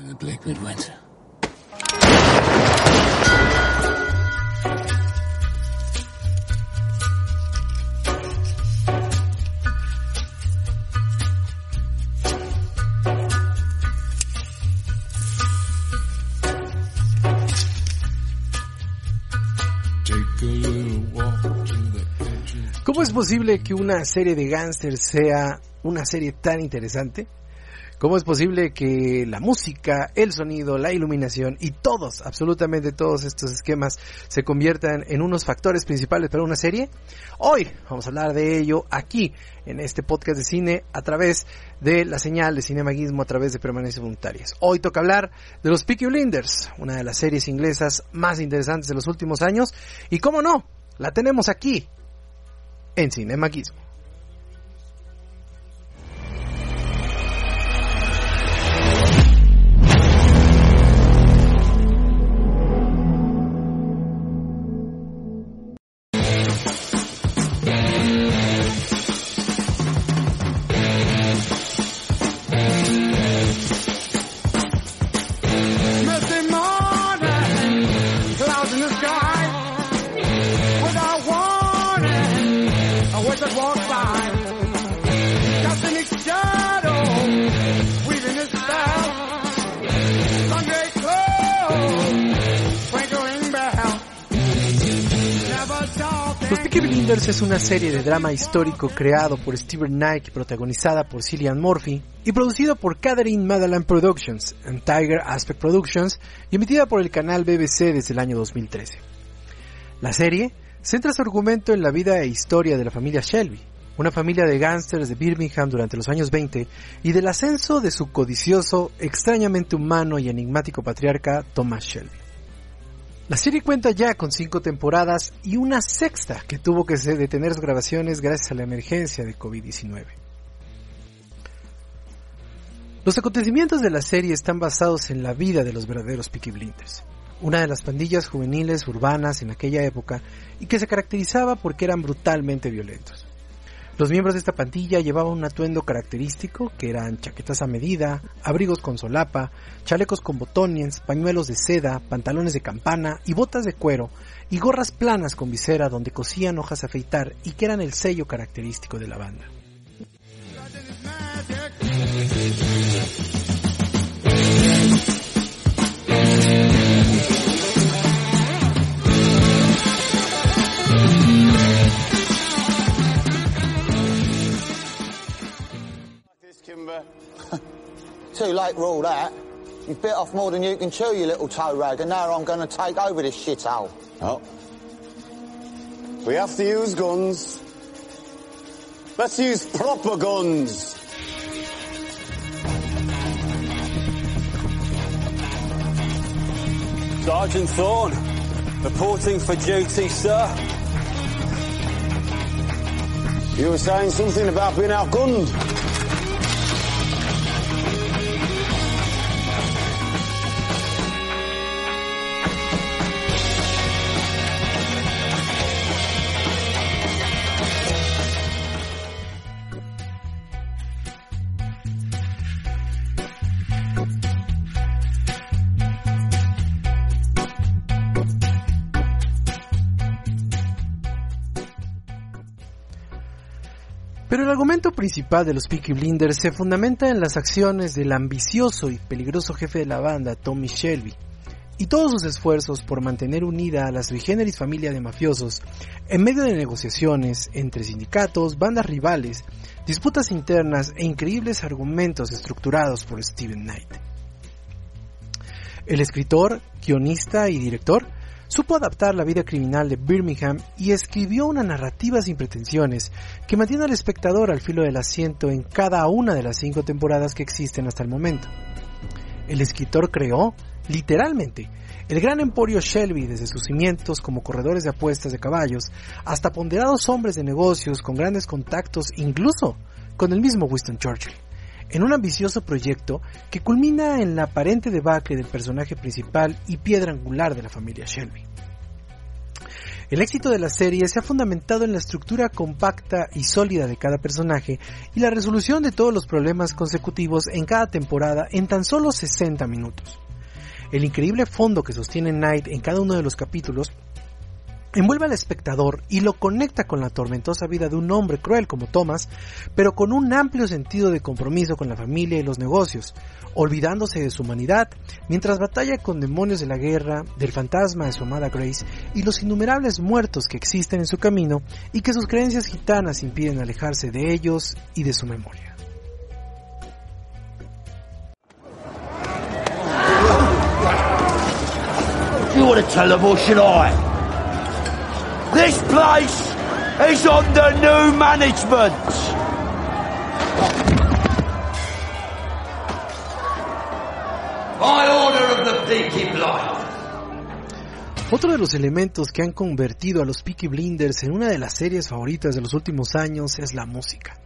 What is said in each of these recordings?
Midwinter. ¿Cómo es posible que una serie de gángsters sea una serie tan interesante? ¿Cómo es posible que la música, el sonido, la iluminación y todos, absolutamente todos estos esquemas se conviertan en unos factores principales para una serie? Hoy vamos a hablar de ello aquí, en este podcast de cine, a través de la señal de Cinemaguismo, a través de permanencias voluntarias. Hoy toca hablar de los Peaky Blinders, una de las series inglesas más interesantes de los últimos años, y cómo no, la tenemos aquí, en Cinemaguismo. Los Peaky Blinders es una serie de drama histórico creado por Steven Knight y protagonizada por Cillian Murphy y producido por Catherine Madeline Productions and Tiger Aspect Productions y emitida por el canal BBC desde el año 2013. La serie centra su argumento en la vida e historia de la familia Shelby, una familia de gángsters de Birmingham durante los años 20 y del ascenso de su codicioso, extrañamente humano y enigmático patriarca Thomas Shelby. La serie cuenta ya con cinco temporadas y una sexta que tuvo que detener sus grabaciones gracias a la emergencia de COVID-19. Los acontecimientos de la serie están basados en la vida de los verdaderos Peaky Blinders, una de las pandillas juveniles urbanas en aquella época y que se caracterizaba porque eran brutalmente violentos. Los miembros de esta pandilla llevaban un atuendo característico que eran chaquetas a medida, abrigos con solapa, chalecos con botones, pañuelos de seda, pantalones de campana y botas de cuero y gorras planas con visera donde cosían hojas a afeitar y que eran el sello característico de la banda. Too late for all that. You bit off more than you can chew, you little toe rag, and now I'm going to take over this shithole. Oh. We have to use guns. Let's use proper guns. Sergeant Thorne, reporting for duty, sir. You were saying something about being outgunned. Pero el argumento principal de los Peaky Blinders se fundamenta en las acciones del ambicioso y peligroso jefe de la banda, Tommy Shelby, y todos sus esfuerzos por mantener unida a la sui generis familia de mafiosos en medio de negociaciones entre sindicatos, bandas rivales, disputas internas e increíbles argumentos estructurados por Steven Knight. El escritor, guionista y director supo adaptar la vida criminal de Birmingham y escribió una narrativa sin pretensiones que mantiene al espectador al filo del asiento en cada una de las cinco temporadas que existen hasta el momento. El escritor creó, literalmente, el gran emporio Shelby desde sus cimientos como corredores de apuestas de caballos hasta ponderados hombres de negocios con grandes contactos incluso con el mismo Winston Churchill, en un ambicioso proyecto que culmina en la aparente debacle del personaje principal y piedra angular de la familia Shelby. El éxito de la serie se ha fundamentado en la estructura compacta y sólida de cada personaje y la resolución de todos los problemas consecutivos en cada temporada en tan solo 60 minutos. El increíble fondo que sostiene Knight en cada uno de los capítulos envuelve al espectador y lo conecta con la tormentosa vida de un hombre cruel como Thomas, pero con un amplio sentido de compromiso con la familia y los negocios, olvidándose de su humanidad, mientras batalla con demonios de la guerra, del fantasma de su amada Grace y los innumerables muertos que existen en su camino y que sus creencias gitanas impiden alejarse de ellos y de su memoria. You want or should I? This place is under new management. By order of the Peaky Blinders. Otro de los elementos que han convertido a los Peaky Blinders en una de las series favoritas de los últimos años es la música.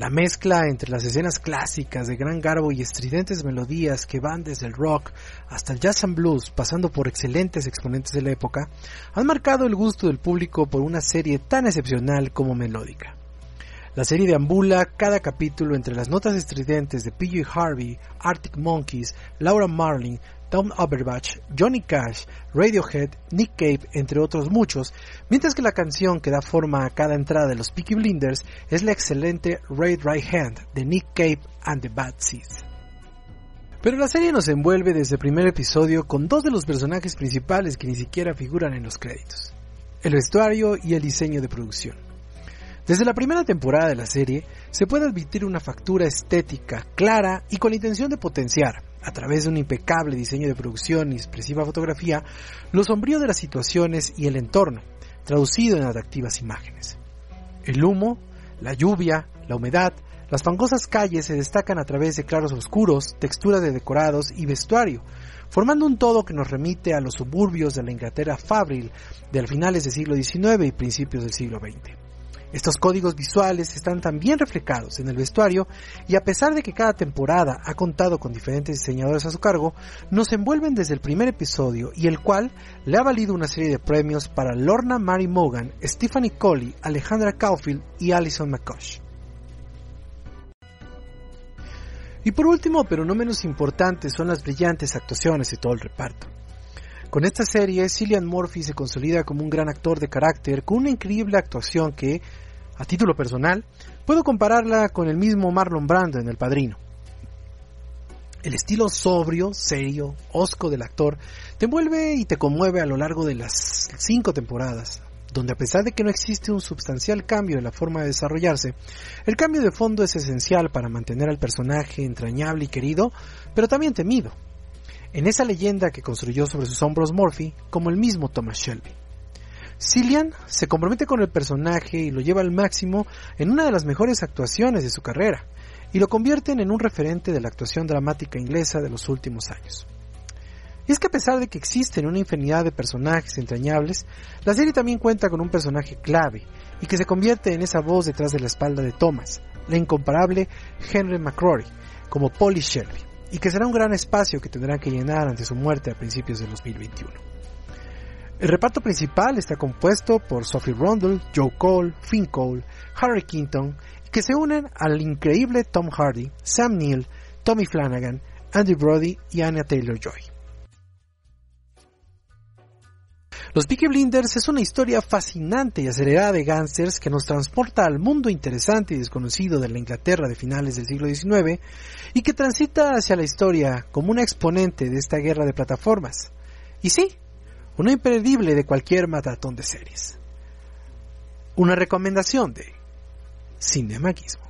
La mezcla entre las escenas clásicas de gran garbo y estridentes melodías que van desde el rock hasta el jazz and blues, pasando por excelentes exponentes de la época, han marcado el gusto del público por una serie tan excepcional como melódica. La serie deambula cada capítulo entre las notas estridentes de PJ Harvey, Arctic Monkeys, Laura Marling, Tom Overbach, Johnny Cash, Radiohead, Nick Cave, entre otros muchos, mientras que la canción que da forma a cada entrada de los Peaky Blinders es la excelente Raid Right Hand de Nick Cave and the Bad Seeds. Pero la serie nos envuelve desde el primer episodio con dos de los personajes principales que ni siquiera figuran en los créditos, el vestuario y el diseño de producción. Desde la primera temporada de la serie se puede admitir una factura estética clara y con la intención de potenciar, a través de un impecable diseño de producción y expresiva fotografía, lo sombrío de las situaciones y el entorno, traducido en atractivas imágenes. El humo, la lluvia, la humedad, las fangosas calles se destacan a través de claros oscuros, texturas de decorados y vestuario, formando un todo que nos remite a los suburbios de la Inglaterra fabril de finales del siglo XIX y principios del siglo XX. Estos códigos visuales están también reflejados en el vestuario y a pesar de que cada temporada ha contado con diferentes diseñadores a su cargo, nos envuelven desde el primer episodio y el cual le ha valido una serie de premios para Lorna Mary Morgan, Stephanie Colley, Alejandra Caulfield y Alison McCosh. Y por último, pero no menos importante, son las brillantes actuaciones de todo el reparto. Con esta serie, Cillian Murphy se consolida como un gran actor de carácter con una increíble actuación que, a título personal, puedo compararla con el mismo Marlon Brando en El Padrino. El estilo sobrio, serio, hosco del actor te envuelve y te conmueve a lo largo de las cinco temporadas, donde a pesar de que no existe un sustancial cambio en la forma de desarrollarse, el cambio de fondo es esencial para mantener al personaje entrañable y querido, pero también temido, en esa leyenda que construyó sobre sus hombros Murphy, como el mismo Thomas Shelby. Cillian se compromete con el personaje y lo lleva al máximo en una de las mejores actuaciones de su carrera, y lo convierten en un referente de la actuación dramática inglesa de los últimos años. Y es que a pesar de que existen una infinidad de personajes entrañables, la serie también cuenta con un personaje clave y que se convierte en esa voz detrás de la espalda de Thomas, la incomparable Henry McCrory, como Polly Shelby y que será un gran espacio que tendrán que llenar ante su muerte a principios de 2021. El reparto principal está compuesto por Sophie Rondell, Joe Cole, Finn Cole, Harry Quinton, que se unen al increíble Tom Hardy, Sam Neill, Tommy Flanagan, Andy Brody y Anya Taylor-Joy. Los Peaky Blinders es una historia fascinante y acelerada de gángsters que nos transporta al mundo interesante y desconocido de la Inglaterra de finales del siglo XIX y que transita hacia la historia como una exponente de esta guerra de plataformas. Y sí, una imperdible de cualquier maratón de series. Una recomendación de Cinemaquismo.